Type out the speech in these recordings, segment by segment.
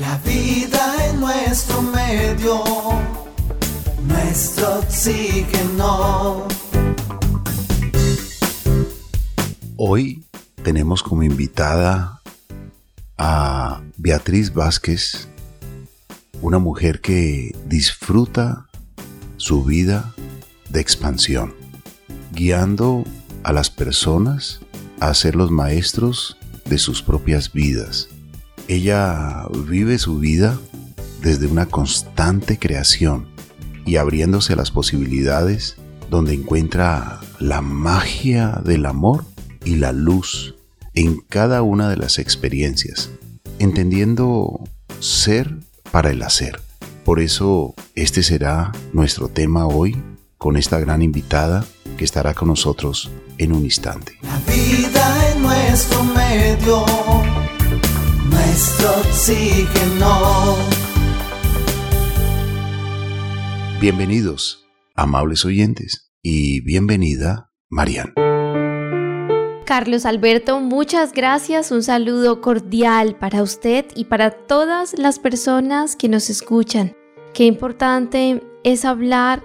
La vida en nuestro medio, nuestro oxígeno. Hoy tenemos como invitada a Beatriz Vázquez, una mujer que disfruta su vida de expansión, guiando a las personas a ser los maestros de sus propias vidas. Ella vive su vida desde una constante creación y abriéndose a las posibilidades donde encuentra la magia del amor y la luz en cada una de las experiencias, entendiendo ser para el hacer. Por eso este será nuestro tema hoy con esta gran invitada que estará con nosotros en un instante. La vida en nuestro medio, Bienvenidos, amables oyentes, y bienvenida, Marian. Carlos Alberto, muchas gracias. Un saludo cordial para usted y para todas las personas que nos escuchan. Qué importante es hablar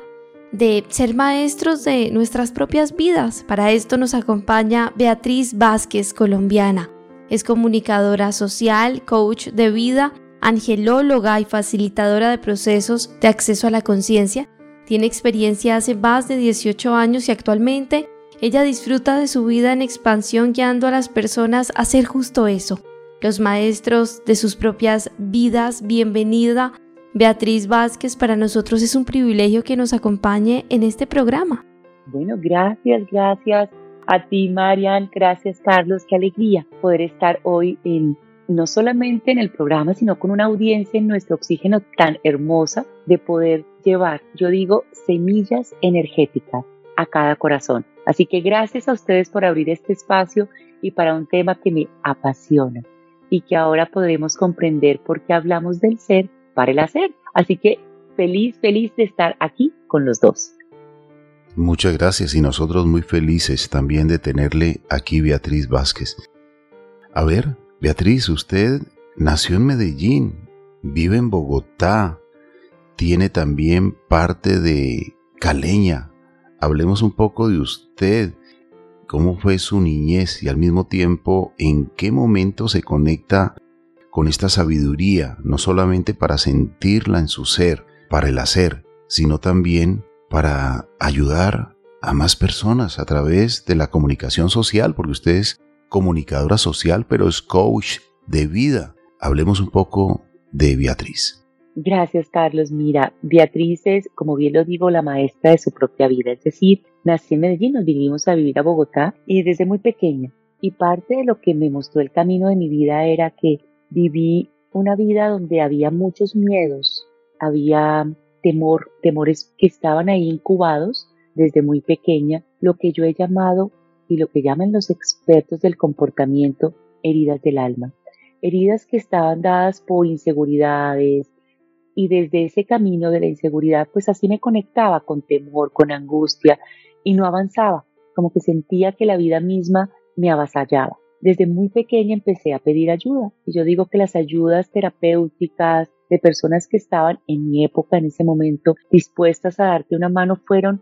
de ser maestros de nuestras propias vidas. Para esto nos acompaña Beatriz Vázquez, colombiana. Es comunicadora social, coach de vida, angelóloga y facilitadora de procesos de acceso a la conciencia. Tiene experiencia hace más de 18 años y actualmente ella disfruta de su vida en expansión guiando a las personas a hacer justo eso. Los maestros de sus propias vidas, bienvenida Beatriz Vázquez, para nosotros es un privilegio que nos acompañe en este programa. Bueno, gracias, gracias a ti, Marian, gracias, Carlos, qué alegría poder estar hoy en no solamente en el programa, sino con una audiencia en nuestro oxígeno tan hermosa de poder llevar, yo digo, semillas energéticas a cada corazón. Así que gracias a ustedes por abrir este espacio y para un tema que me apasiona y que ahora podremos comprender por qué hablamos del ser para el hacer. Así que feliz, feliz de estar aquí con los dos. Muchas gracias y nosotros muy felices también de tenerle aquí Beatriz Vázquez. A ver, Beatriz, usted nació en Medellín, vive en Bogotá, tiene también parte de Caleña. Hablemos un poco de usted, cómo fue su niñez y al mismo tiempo en qué momento se conecta con esta sabiduría, no solamente para sentirla en su ser, para el hacer, sino también para ayudar a más personas a través de la comunicación social, porque usted es comunicadora social, pero es coach de vida. Hablemos un poco de Beatriz. Gracias, Carlos. Mira, Beatriz es, como bien lo digo, la maestra de su propia vida. Es decir, nací en Medellín, nos vinimos a vivir a Bogotá y desde muy pequeña. Y parte de lo que me mostró el camino de mi vida era que Viví una vida donde había muchos miedos, había temor, temores que estaban ahí incubados desde muy pequeña, lo que yo he llamado y lo que llaman los expertos del comportamiento heridas del alma. Heridas que estaban dadas por inseguridades y desde ese camino de la inseguridad pues así me conectaba con temor, con angustia y no avanzaba, como que sentía que la vida misma me avasallaba. Desde muy pequeña empecé a pedir ayuda y yo digo que las ayudas terapéuticas de personas que estaban en mi época, en ese momento, dispuestas a darte una mano fueron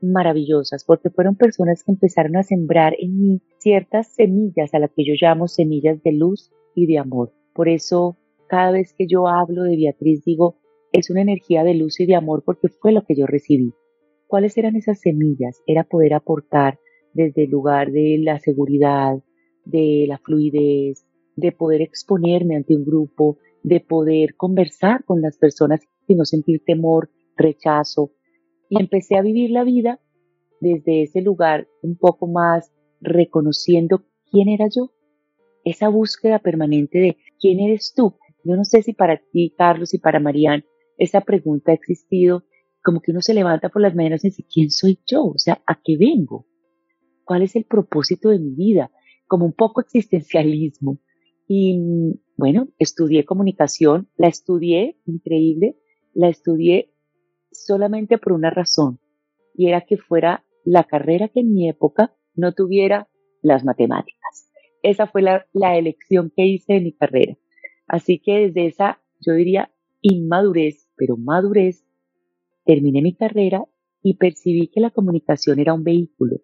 maravillosas porque fueron personas que empezaron a sembrar en mí ciertas semillas a las que yo llamo semillas de luz y de amor. Por eso cada vez que yo hablo de Beatriz digo, es una energía de luz y de amor porque fue lo que yo recibí. ¿Cuáles eran esas semillas? Era poder aportar desde el lugar de la seguridad, de la fluidez, de poder exponerme ante un grupo, de poder conversar con las personas y no sentir temor, rechazo. Y empecé a vivir la vida desde ese lugar un poco más reconociendo quién era yo. Esa búsqueda permanente de quién eres tú. Yo no sé si para ti, Carlos, y para Marían, esa pregunta ha existido como que uno se levanta por las mañanas y dice, ¿quién soy yo? O sea, ¿a qué vengo? ¿Cuál es el propósito de mi vida? como un poco existencialismo. Y bueno, estudié comunicación, la estudié, increíble, la estudié solamente por una razón, y era que fuera la carrera que en mi época no tuviera las matemáticas. Esa fue la, elección que hice de mi carrera. Así que desde esa yo diría inmadurez, pero madurez, terminé mi carrera y percibí que la comunicación era un vehículo,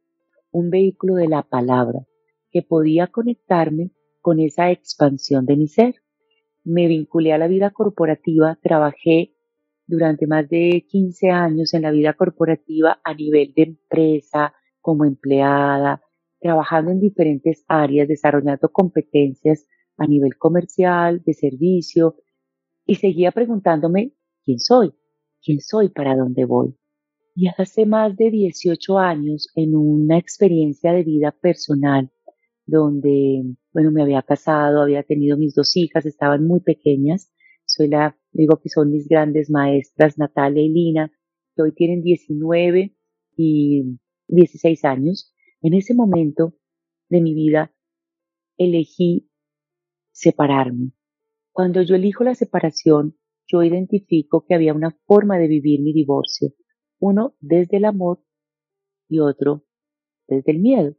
un vehículo de la palabra, que podía conectarme con esa expansión de mi ser. Me vinculé a la vida corporativa, trabajé durante más de 15 años en la vida corporativa a nivel de empresa, como empleada, trabajando en diferentes áreas, desarrollando competencias a nivel comercial, de servicio, y seguía preguntándome, ¿quién soy? ¿Quién soy? ¿Para dónde voy? Y hace más de 18 años, en una experiencia de vida personal, donde, bueno, me había casado, había tenido mis dos hijas, estaban muy pequeñas, soy la, digo que son mis grandes maestras, Natalia y Lina, que hoy tienen 19 y 16 años. En ese momento de mi vida elegí separarme. Cuando yo elijo la separación, yo identifico que había una forma de vivir mi divorcio, uno desde el amor y otro desde el miedo,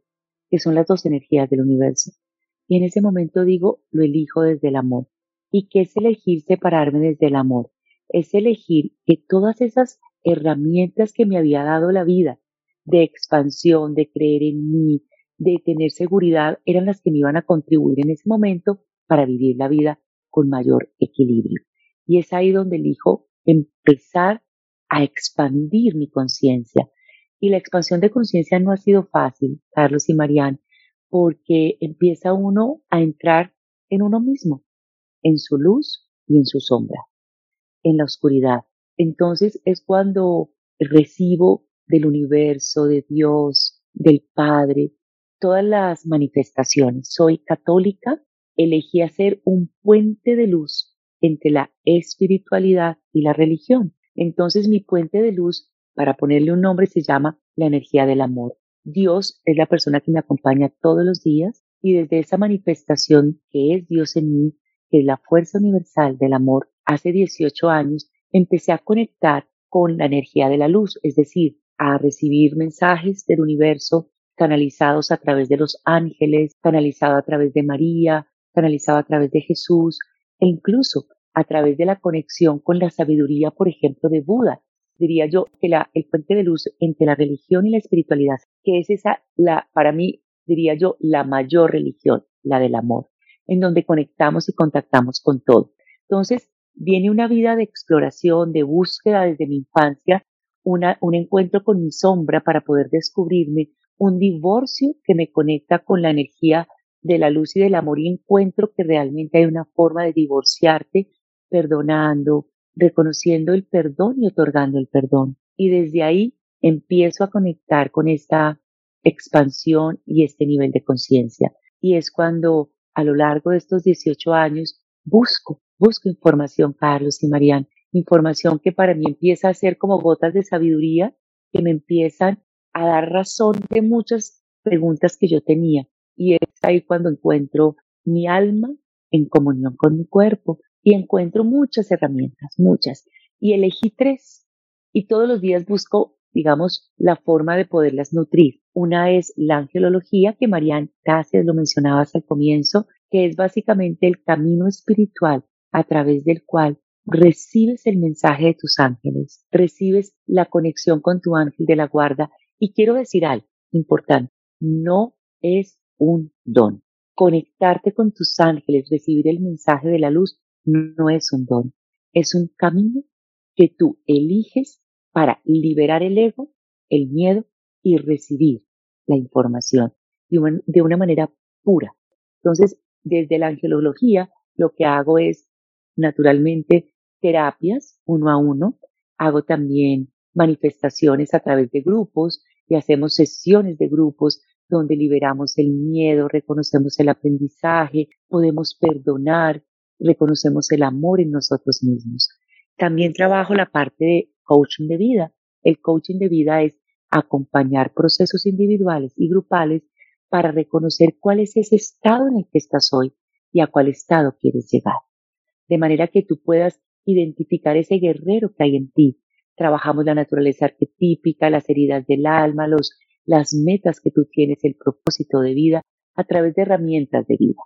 que son las dos energías del universo. Y en ese momento digo, lo elijo desde el amor. ¿Y qué es elegir separarme desde el amor? Es elegir que todas esas herramientas que me había dado la vida, de expansión, de creer en mí, de tener seguridad, eran las que me iban a contribuir en ese momento para vivir la vida con mayor equilibrio. Y es ahí donde elijo empezar a expandir mi conciencia. Y la expansión de conciencia no ha sido fácil, Carlos y Marianne, porque empieza uno a entrar en uno mismo, en su luz y en su sombra, en la oscuridad. Entonces es cuando recibo del universo, de Dios, del Padre, todas las manifestaciones. Soy católica, elegí hacer un puente de luz entre la espiritualidad y la religión. Entonces mi puente de luz, para ponerle un nombre, se llama la energía del amor. Dios es la persona que me acompaña todos los días y desde esa manifestación que es Dios en mí, que es la fuerza universal del amor, hace 18 años empecé a conectar con la energía de la luz, es decir, a recibir mensajes del universo canalizados a través de los ángeles, canalizado a través de María, canalizado a través de Jesús e incluso a través de la conexión con la sabiduría, por ejemplo, de Buda. Diría yo que la, el puente de luz entre la religión y la espiritualidad, que es esa, la, para mí, diría yo, la mayor religión, la del amor, en donde conectamos y contactamos con todo. Entonces, viene una vida de exploración, de búsqueda desde mi infancia, un encuentro con mi sombra para poder descubrirme, un divorcio que me conecta con la energía de la luz y del amor y encuentro que realmente hay una forma de divorciarte perdonando, reconociendo el perdón y otorgando el perdón. Y desde ahí empiezo a conectar con esta expansión y este nivel de conciencia. Y es cuando a lo largo de estos 18 años busco, busco información, Carlos y Marian, información que para mí empieza a ser como gotas de sabiduría que me empiezan a dar razón de muchas preguntas que yo tenía. Y es ahí cuando encuentro mi alma en comunión con mi cuerpo y encuentro muchas herramientas, muchas. Y elegí tres. Y todos los días busco, digamos, la forma de poderlas nutrir. Una es la angelología, que Marianne gracias lo mencionabas al comienzo, que es básicamente el camino espiritual a través del cual recibes el mensaje de tus ángeles, recibes la conexión con tu ángel de la guarda. Y quiero decir algo importante, no es un don. Conectarte con tus ángeles, recibir el mensaje de la luz, no es un don, es un camino que tú eliges para liberar el ego, el miedo y recibir la información de una, manera pura. Entonces, desde la angelología, lo que hago es naturalmente terapias uno a uno, hago también manifestaciones a través de grupos y hacemos sesiones de grupos donde liberamos el miedo, reconocemos el aprendizaje, podemos perdonar, reconocemos el amor en nosotros mismos. También trabajo la parte de coaching de vida. El coaching de vida es acompañar procesos individuales y grupales para reconocer cuál es ese estado en el que estás hoy y a cuál estado quieres llegar. De manera que tú puedas identificar ese guerrero que hay en ti. Trabajamos la naturaleza arquetípica, las heridas del alma, los, las metas que tú tienes, el propósito de vida a través de herramientas de vida.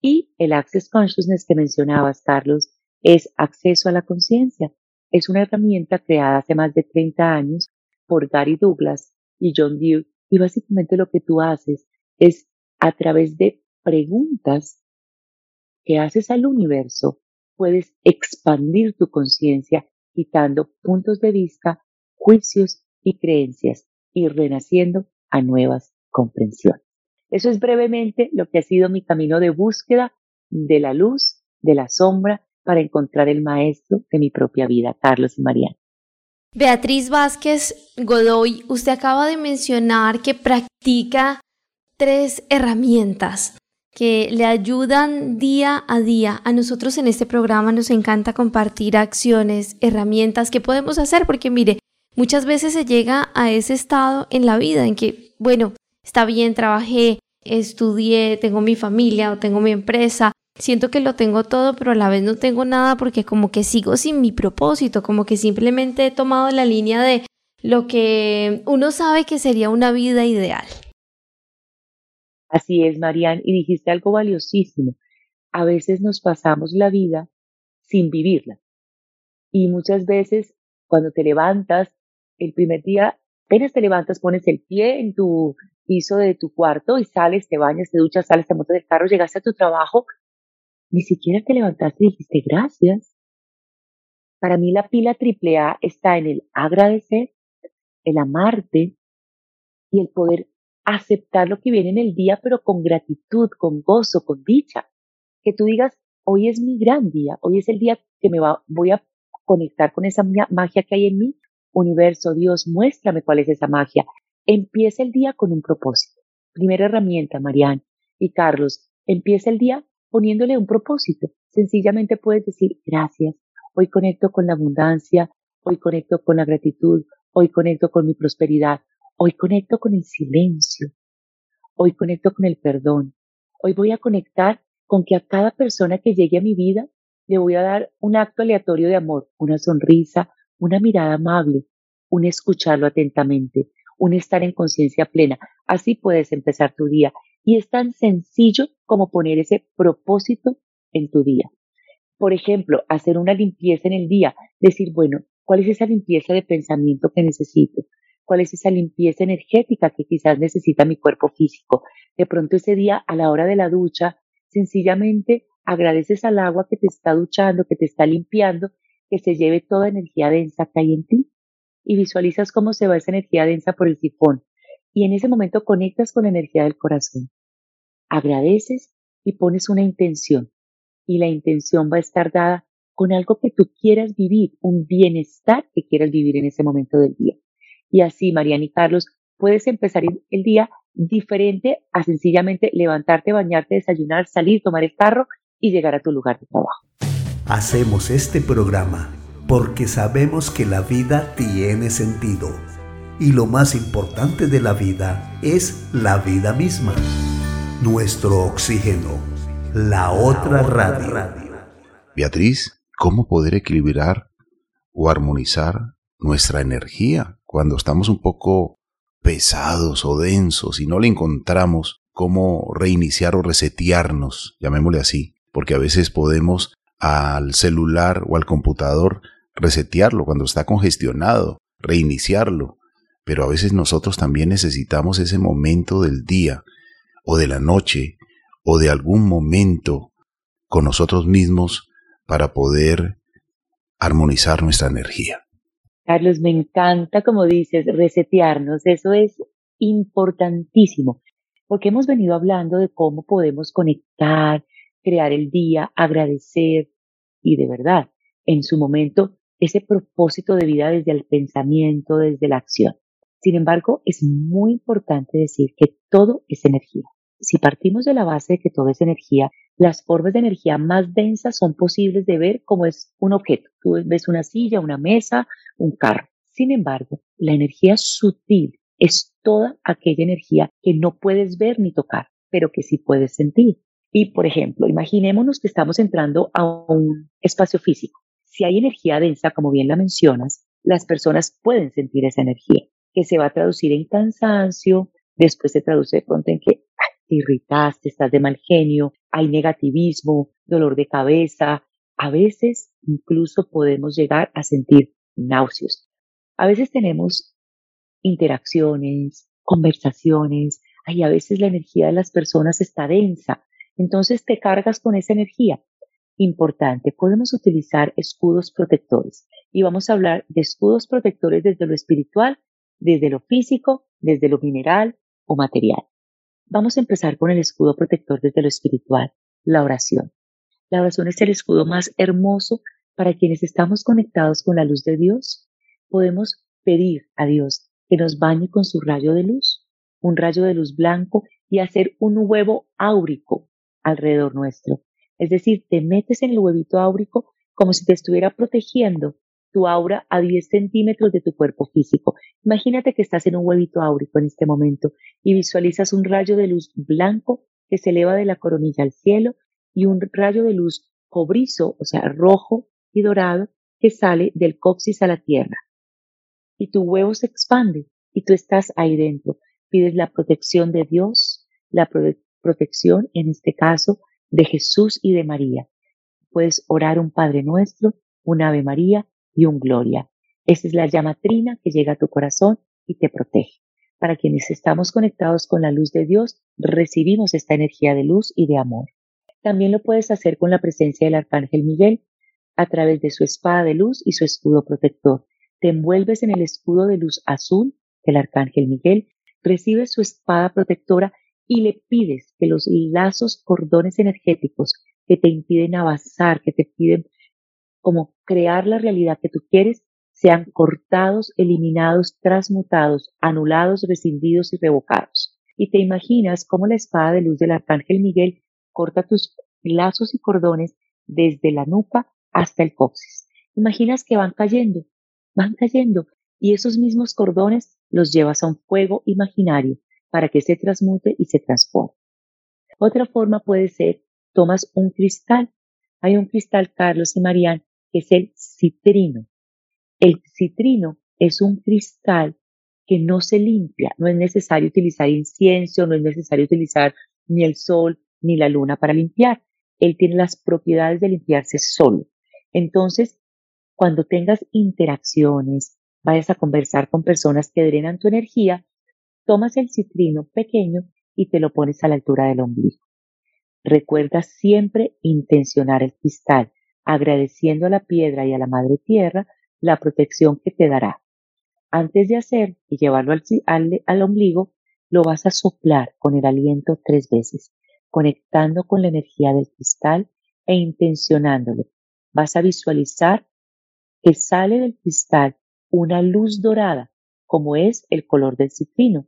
Y el Access Consciousness que mencionabas, Carlos, es acceso a la conciencia. Es una herramienta creada hace más de 30 años por Gary Douglas y John Dewey y básicamente lo que tú haces es a través de preguntas que haces al universo, puedes expandir tu conciencia quitando puntos de vista, juicios y creencias y renaciendo a nuevas comprensiones. Eso es brevemente lo que ha sido mi camino de búsqueda de la luz, de la sombra, para encontrar el maestro de mi propia vida, Carlos y Mariana. Beatriz Vázquez Godoy, usted acaba de mencionar que practica tres herramientas que le ayudan día a día. A nosotros en este programa nos encanta compartir acciones, herramientas que podemos hacer, porque mire, muchas veces se llega a ese estado en la vida en que, bueno, está bien, trabajé, estudié, tengo mi familia o tengo mi empresa, siento que lo tengo todo, pero a la vez no tengo nada porque como que sigo sin mi propósito, como que simplemente he tomado la línea de lo que uno sabe que sería una vida ideal. Así es, Marian, y dijiste algo valiosísimo. A veces nos pasamos la vida sin vivirla. Y muchas veces cuando te levantas, el primer día, apenas te levantas, pones el pie en tu piso de tu cuarto y sales, te bañas, te duchas, sales, te montas del carro, llegaste a tu trabajo, ni siquiera te levantaste y dijiste gracias. Para mí la pila triple A está en el agradecer, el amarte y el poder aceptar lo que viene en el día, pero con gratitud, con gozo, con dicha. Que tú digas, hoy es mi gran día, hoy es el día que me voy a conectar con esa magia que hay en mí. Universo, Dios, muéstrame cuál es esa magia. Empieza el día con un propósito. Primera herramienta, Marianne y Carlos, empieza el día poniéndole un propósito. Sencillamente puedes decir, gracias, hoy conecto con la abundancia, hoy conecto con la gratitud, hoy conecto con mi prosperidad, Hoy conecto con el silencio. Hoy conecto con el perdón. Hoy voy a conectar con que a cada persona que llegue a mi vida le voy a dar un acto aleatorio de amor, una sonrisa, una mirada amable, un escucharlo atentamente, un estar en conciencia plena. Así puedes empezar tu día. Y es tan sencillo como poner ese propósito en tu día. Por ejemplo, hacer una limpieza en el día, decir, bueno, ¿cuál es esa limpieza de pensamiento que necesito? cuál es esa limpieza energética que quizás necesita mi cuerpo físico. De pronto ese día a la hora de la ducha, sencillamente agradeces al agua que te está duchando, que te está limpiando, que se lleve toda energía densa que hay en ti y visualizas cómo se va esa energía densa por el sifón. Y en ese momento conectas con la energía del corazón. Agradeces y pones una intención. Y la intención va a estar dada con algo que tú quieras vivir, un bienestar que quieras vivir en ese momento del día. Y así, Mariana y Carlos, puedes empezar el día diferente a sencillamente levantarte, bañarte, desayunar, salir, tomar el carro y llegar a tu lugar de trabajo. Hacemos este programa porque sabemos que la vida tiene sentido y lo más importante de la vida es la vida misma. Nuestro oxígeno, la otra radio. Beatriz, ¿cómo poder equilibrar o armonizar nuestra energía cuando estamos un poco pesados o densos y no le encontramos cómo reiniciar o resetearnos, llamémosle así, porque a veces podemos al celular o al computador resetearlo cuando está congestionado, reiniciarlo, pero a veces nosotros también necesitamos ese momento del día o de la noche o de algún momento con nosotros mismos para poder armonizar nuestra energía. Carlos, me encanta, como dices, resetearnos. Eso es importantísimo, porque hemos venido hablando de cómo podemos conectar, crear el día, agradecer y de verdad, en su momento, ese propósito de vida desde el pensamiento, desde la acción. Sin embargo, es muy importante decir que todo es energía. Si partimos de la base de que todo es energía, las formas de energía más densas son posibles de ver como es un objeto. Tú ves una silla, una mesa, un carro. Sin embargo, la energía sutil es toda aquella energía que no puedes ver ni tocar, pero que sí puedes sentir. Y, por ejemplo, imaginémonos que estamos entrando a un espacio físico. Si hay energía densa, como bien la mencionas, las personas pueden sentir esa energía, que se va a traducir en cansancio, después se traduce de pronto en que te irritaste, estás de mal genio, hay negativismo, dolor de cabeza, a veces incluso podemos llegar a sentir náuseos. A veces tenemos interacciones, conversaciones, y a veces la energía de las personas está densa, entonces te cargas con esa energía. Importante, podemos utilizar escudos protectores y vamos a hablar de escudos protectores desde lo espiritual, desde lo físico, desde lo mineral o material. Vamos a empezar con el escudo protector desde lo espiritual, la oración. La oración es el escudo más hermoso para quienes estamos conectados con la luz de Dios. Podemos pedir a Dios que nos bañe con su rayo de luz, un rayo de luz blanco y hacer un huevo áurico alrededor nuestro. Es decir, te metes en el huevito áurico como si te estuviera protegiendo tu aura a 10 centímetros de tu cuerpo físico. Imagínate que estás en un huevito áurico en este momento y visualizas un rayo de luz blanco que se eleva de la coronilla al cielo y un rayo de luz cobrizo, o sea, rojo y dorado, que sale del coxis a la tierra. Y tu huevo se expande y tú estás ahí dentro. Pides la protección de Dios, la protección, en este caso, de Jesús y de María. Puedes orar un Padre Nuestro, un Ave María y un Gloria. Esa es la llama trina que llega a tu corazón y te protege. Para quienes estamos conectados con la luz de Dios, recibimos esta energía de luz y de amor. También lo puedes hacer con la presencia del Arcángel Miguel a través de su espada de luz y su escudo protector. Te envuelves en el escudo de luz azul del Arcángel Miguel, recibes su espada protectora y le pides que los lazos, cordones energéticos que te impiden avanzar, que te piden como crear la realidad que tú quieres, sean cortados, eliminados, transmutados, anulados, rescindidos y revocados. Y te imaginas cómo la espada de luz del Arcángel Miguel corta tus lazos y cordones desde la nuca hasta el coxis. Imaginas que van cayendo, van cayendo, y esos mismos cordones los llevas a un fuego imaginario para que se transmute y se transforme. Otra forma puede ser, tomas un cristal. Hay un cristal, Carlos y Marian, que es el citrino. El citrino es un cristal que no se limpia. No es necesario utilizar incienso, no es necesario utilizar ni el sol ni la luna para limpiar. Él tiene las propiedades de limpiarse solo. Entonces, cuando tengas interacciones, vayas a conversar con personas que drenan tu energía, tomas el citrino pequeño y te lo pones a la altura del ombligo. Recuerda siempre intencionar el cristal, agradeciendo a la piedra y a la madre tierra la protección que te dará. Antes de hacer y llevarlo al, al ombligo, lo vas a soplar con el aliento tres veces conectando con la energía del cristal e intencionándolo. Vas a visualizar que sale del cristal una luz dorada, como es el color del citrino,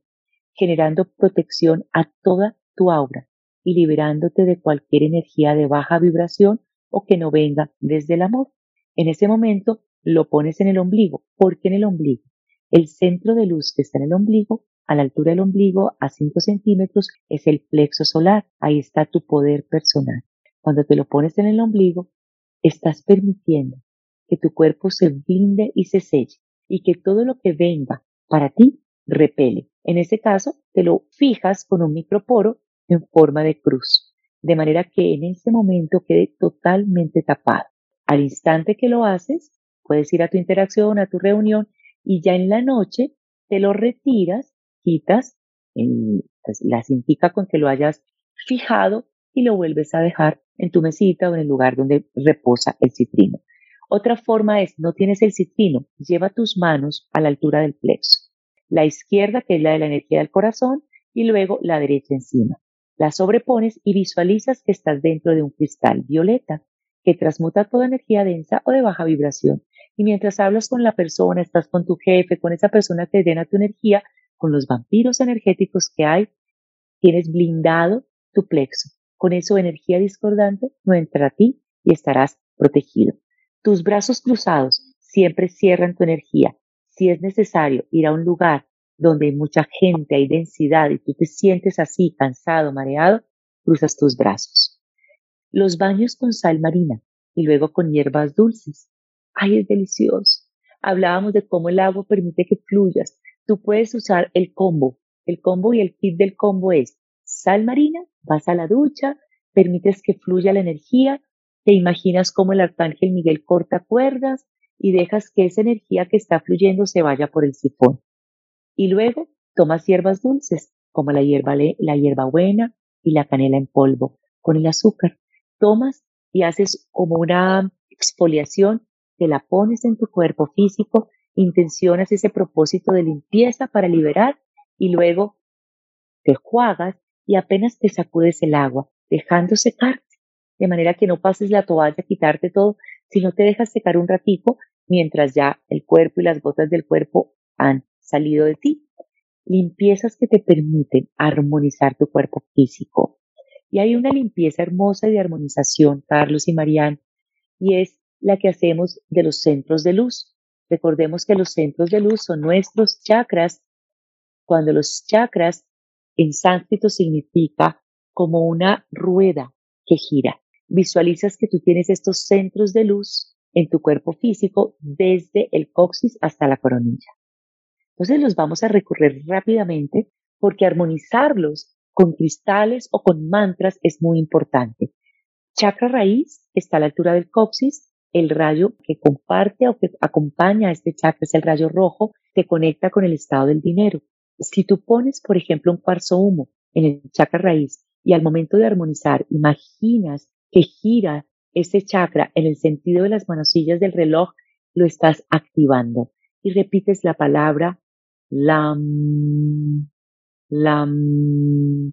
generando protección a toda tu aura y liberándote de cualquier energía de baja vibración o que no venga desde el amor. En ese momento lo pones en el ombligo. ¿Por qué en el ombligo? El centro de luz que está en el ombligo a la altura del ombligo, a 5 centímetros, es el plexo solar. Ahí está tu poder personal. Cuando te lo pones en el ombligo, estás permitiendo que tu cuerpo se blinde y se selle y que todo lo que venga para ti repele. En ese caso, te lo fijas con un microporo en forma de cruz, de manera que en ese momento quede totalmente tapado. Al instante que lo haces, puedes ir a tu interacción, a tu reunión y ya en la noche te lo retiras quitas en, pues, la cintica con que lo hayas fijado y lo vuelves a dejar en tu mesita o en el lugar donde reposa el citrino. Otra forma es, no tienes el citrino, lleva tus manos a la altura del plexo. La izquierda, que es la de la energía del corazón, y luego la derecha encima. La sobrepones y visualizas que estás dentro de un cristal violeta que transmuta toda energía densa o de baja vibración. Y mientras hablas con la persona, estás con tu jefe, con esa persona que llena tu energía, con los vampiros energéticos que hay, tienes blindado tu plexo. Con eso energía discordante no entra a ti y estarás protegido. Tus brazos cruzados siempre cierran tu energía. Si es necesario ir a un lugar donde hay mucha gente, hay densidad y tú te sientes así, cansado, mareado, cruzas tus brazos. Los baños con sal marina y luego con hierbas dulces. Ay, es delicioso. Hablábamos de cómo el agua permite que fluyas, tú puedes usar el combo. El combo y el kit del combo es sal marina, vas a la ducha, permites que fluya la energía, te imaginas cómo el arcángel Miguel corta cuerdas y dejas que esa energía que está fluyendo se vaya por el sifón. Y luego tomas hierbas dulces, como la hierba, la hierba buena y la canela en polvo, con el azúcar. Tomas y haces como una exfoliación, te la pones en tu cuerpo físico, intencionas ese propósito de limpieza para liberar y luego te juagas y apenas te sacudes el agua, dejando secarte, de manera que no pases la toalla a quitarte todo, sino te dejas secar un ratico mientras ya el cuerpo y las gotas del cuerpo han salido de ti. Limpiezas que te permiten armonizar tu cuerpo físico. Y hay una limpieza hermosa de armonización, Carlos y Marianne, y es la que hacemos de los centros de luz. Recordemos que los centros de luz son nuestros chakras. Cuando los chakras en sánscrito significa como una rueda que gira. Visualizas que tú tienes estos centros de luz en tu cuerpo físico desde el coxis hasta la coronilla. Entonces los vamos a recorrer rápidamente porque armonizarlos con cristales o con mantras es muy importante. Chakra raíz está a la altura del coxis. El rayo que comparte o que acompaña a este chakra es el rayo rojo, que conecta con el estado del dinero. Si tú pones, por ejemplo, un cuarzo humo en el chakra raíz y al momento de armonizar imaginas que gira ese chakra en el sentido de las manosillas del reloj, lo estás activando y repites la palabra lam, lam,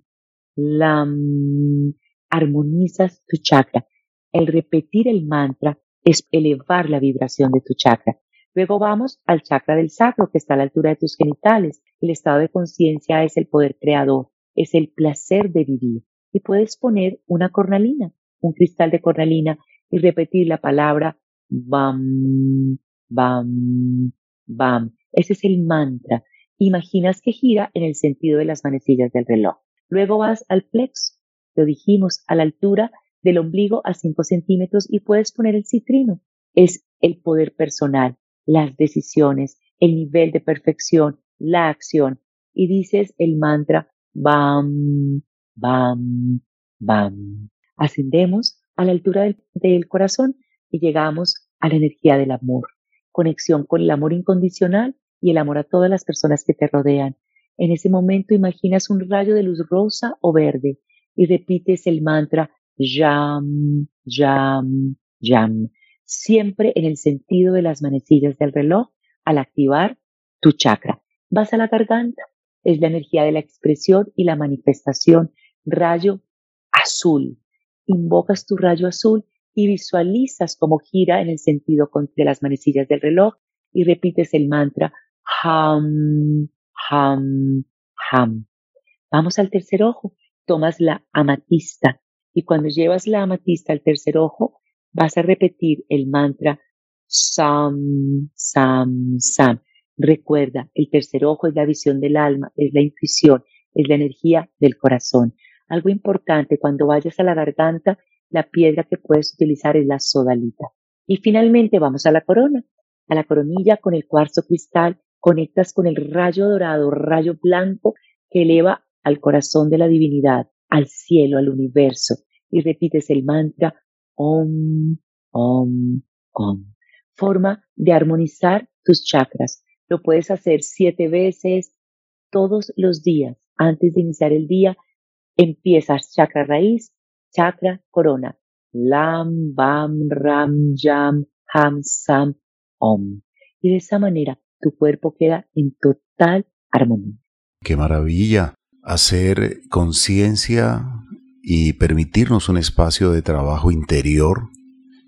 lam. Armonizas tu chakra. El repetir el mantra es elevar la vibración de tu chakra. Luego vamos al chakra del sacro que está a la altura de tus genitales. El estado de conciencia es el poder creador, es el placer de vivir. Y puedes poner una cornalina, un cristal de cornalina y repetir la palabra bam, bam, bam. Ese es el mantra. Imaginas que gira en el sentido de las manecillas del reloj. Luego vas al plexo, lo dijimos, a la altura del ombligo a 5 centímetros y puedes poner el citrino. Es el poder personal, las decisiones, el nivel de perfección, la acción. Y dices el mantra bam, bam, bam. Ascendemos a la altura del, corazón y llegamos a la energía del amor. Conexión con el amor incondicional y el amor a todas las personas que te rodean. En ese momento imaginas un rayo de luz rosa o verde y repites el mantra Yam, Yam, Yam, siempre en el sentido de las manecillas del reloj al activar tu chakra. Vas a la garganta, es la energía de la expresión y la manifestación, rayo azul. Invocas tu rayo azul y visualizas cómo gira en el sentido de las manecillas del reloj y repites el mantra ham, ham, ham. Vamos al tercer ojo. Tomas la amatista y cuando llevas la amatista al tercer ojo, vas a repetir el mantra Sam, Sam, Sam. Recuerda, el tercer ojo es la visión del alma, es la intuición, es la energía del corazón. Algo importante, cuando vayas a la garganta, la piedra que puedes utilizar es la sodalita. Y finalmente vamos a la corona, a la coronilla con el cuarzo cristal conectas con el rayo dorado, rayo blanco que eleva al corazón de la divinidad, al cielo, al universo, y repites el mantra Om, Om, Om. Forma de armonizar tus chakras. Lo puedes hacer siete veces todos los días. Antes de iniciar el día, empiezas chakra raíz, chakra corona. Lam, Bam, Ram, Yam, Ham, Sam, Om. Y de esa manera tu cuerpo queda en total armonía. Qué maravilla hacer conciencia y permitirnos un espacio de trabajo interior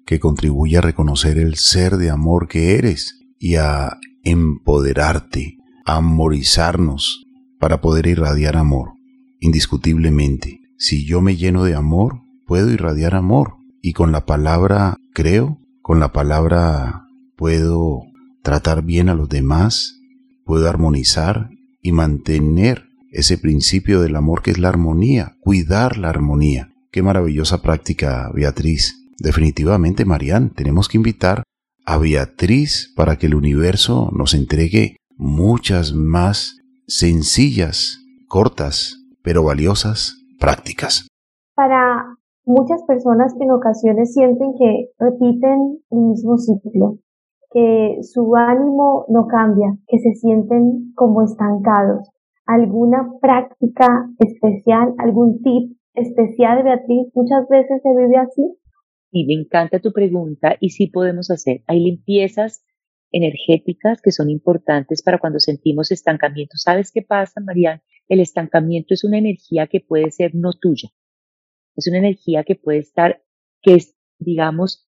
que contribuya a reconocer el ser de amor que eres y a empoderarte, a amorizarnos para poder irradiar amor. Indiscutiblemente, si yo me lleno de amor, puedo irradiar amor y con la palabra creo, con la palabra puedo tratar bien a los demás, puedo armonizar y mantener ese principio del amor que es la armonía, cuidar la armonía. Qué maravillosa práctica, Beatriz. Definitivamente, Marian, tenemos que invitar a Beatriz para que el universo nos entregue muchas más sencillas, cortas, pero valiosas prácticas. Para muchas personas que en ocasiones sienten que repiten el mismo ciclo, que su ánimo no cambia, que se sienten como estancados. ¿Alguna práctica especial, algún tip especial, Beatriz? Muchas veces se vive así. Y me encanta tu pregunta y sí podemos hacer. Hay limpiezas energéticas que son importantes para cuando sentimos estancamiento. ¿Sabes qué pasa, Marian? El estancamiento es una energía que puede ser no tuya. Es una energía que puede estar, que es, digamos,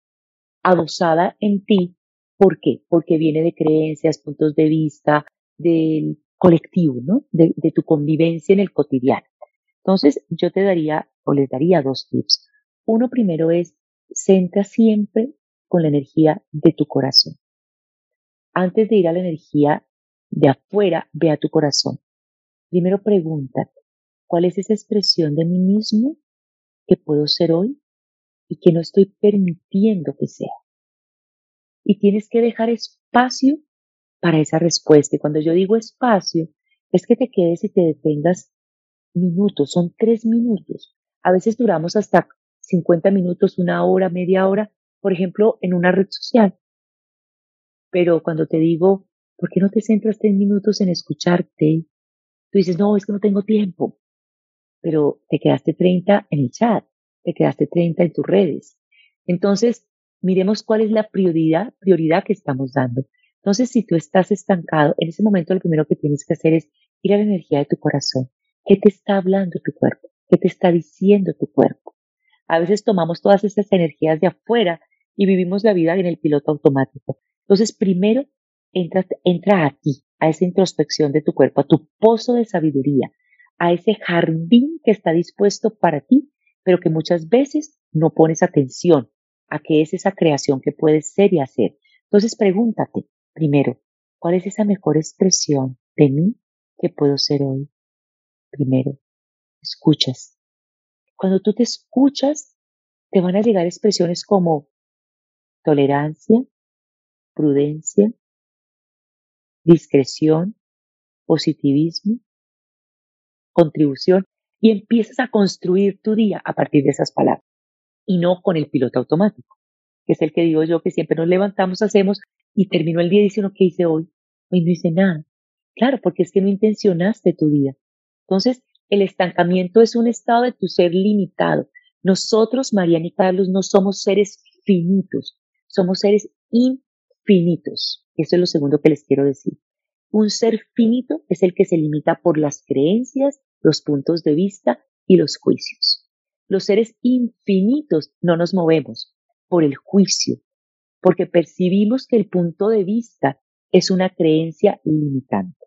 adosada en ti. ¿Por qué? Porque viene de creencias, puntos de vista, del colectivo, ¿no? De, de tu convivencia en el cotidiano. Entonces, yo te daría o les daría dos tips. Uno primero es, centra siempre con la energía de tu corazón. Antes de ir a la energía de afuera, ve a tu corazón. Primero pregúntate, ¿cuál es esa expresión de mí mismo que puedo ser hoy y que no estoy permitiendo que sea? Y tienes que dejar espacio para esa respuesta. Y cuando yo digo espacio, es que te quedes y te detengas minutos, son tres minutos. A veces duramos hasta 50 minutos, una hora, media hora, por ejemplo, en una red social. Pero cuando te digo, ¿por qué no te centras tres minutos en escucharte? Tú dices, no, es que no tengo tiempo. Pero te quedaste 30 en el chat, te quedaste 30 en tus redes. Entonces, miremos cuál es la prioridad, prioridad que estamos dando. Entonces, si tú estás estancado, en ese momento lo primero que tienes que hacer es ir a la energía de tu corazón. ¿Qué te está hablando tu cuerpo? ¿Qué te está diciendo tu cuerpo? A veces tomamos todas esas energías de afuera y vivimos la vida en el piloto automático. Entonces, primero, entra, entra a ti, a esa introspección de tu cuerpo, a tu pozo de sabiduría, a ese jardín que está dispuesto para ti, pero que muchas veces no pones atención a qué es esa creación que puedes ser y hacer. Entonces, pregúntate, primero, ¿cuál es esa mejor expresión de mí que puedo ser hoy? Primero, escuchas. Cuando tú te escuchas, te van a llegar expresiones como tolerancia, prudencia, discreción, positivismo, contribución, y empiezas a construir tu día a partir de esas palabras y no con el piloto automático, que es el que digo yo que siempre nos levantamos, hacemos y terminó el día diciendo ¿qué hice hoy? Hoy no hice nada. Claro, porque es que no intencionaste tu día. Entonces, el estancamiento es un estado de tu ser limitado. Nosotros, Mariana y Carlos, no somos seres finitos, somos seres. Eso es lo segundo que les quiero decir. Un ser finito es el que se limita por las creencias, los puntos de vista y los juicios. Los seres infinitos no nos movemos por el juicio, porque percibimos que el punto de vista es una creencia limitante.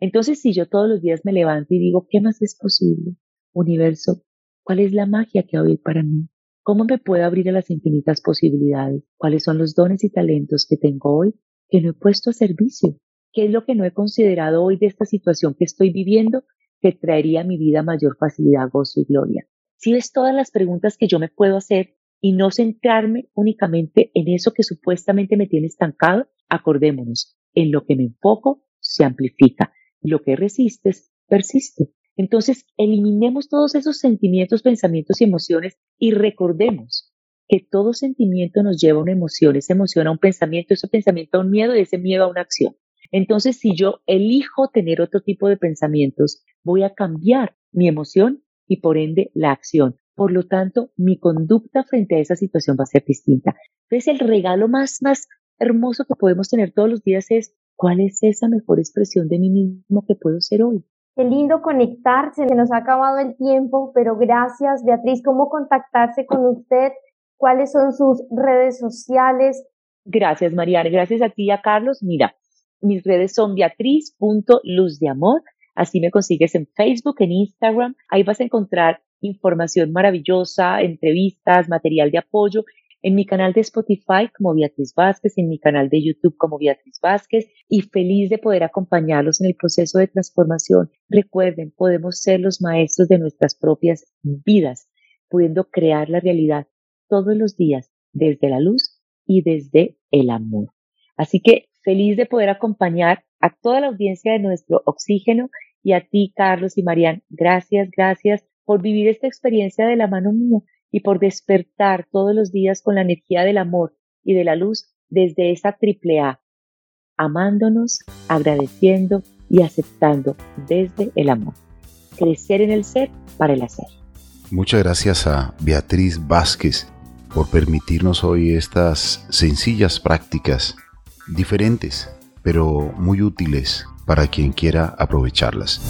Entonces, si yo todos los días me levanto y digo, ¿qué más es posible? Universo, ¿cuál es la magia que hay para mí? ¿Cómo me puedo abrir a las infinitas posibilidades? ¿Cuáles son los dones y talentos que tengo hoy que no he puesto a servicio? ¿Qué es lo que no he considerado hoy de esta situación que estoy viviendo que traería a mi vida mayor facilidad, gozo y gloria? Si ves todas las preguntas que yo me puedo hacer y no centrarme únicamente en eso que supuestamente me tiene estancado, acordémonos, en lo que me enfoco se amplifica lo que resistes persiste. Entonces, eliminemos todos esos sentimientos, pensamientos y emociones y recordemos que todo sentimiento nos lleva a una emoción, esa emoción a un pensamiento, ese pensamiento a un miedo y ese miedo a una acción. Entonces, si yo elijo tener otro tipo de pensamientos, voy a cambiar mi emoción y por ende la acción. Por lo tanto, mi conducta frente a esa situación va a ser distinta. Entonces, el regalo más, más hermoso que podemos tener todos los días es ¿Cuál es esa mejor expresión de mí mismo que puedo ser hoy? Qué lindo conectarse, se nos ha acabado el tiempo, pero gracias Beatriz, ¿cómo contactarse con usted? ¿Cuáles son sus redes sociales? Gracias Mariana, gracias a ti a Carlos. Mira, mis redes son beatriz.luzdeamor, así me consigues en Facebook, en Instagram, ahí vas a encontrar información maravillosa, entrevistas, material de apoyo en mi canal de Spotify como Beatriz Vázquez, en mi canal de YouTube como Beatriz Vázquez y feliz de poder acompañarlos en el proceso de transformación. Recuerden, podemos ser los maestros de nuestras propias vidas, pudiendo crear la realidad todos los días desde la luz y desde el amor. Así que feliz de poder acompañar a toda la audiencia de nuestro oxígeno y a ti, Carlos y Marian. Gracias, gracias por vivir esta experiencia de la mano mía y por despertar todos los días con la energía del amor y de la luz desde esa triple A, amándonos, agradeciendo y aceptando desde el amor. Crecer en el ser para el hacer. Muchas gracias a Beatriz Vázquez por permitirnos hoy estas sencillas prácticas, diferentes, pero muy útiles para quien quiera aprovecharlas.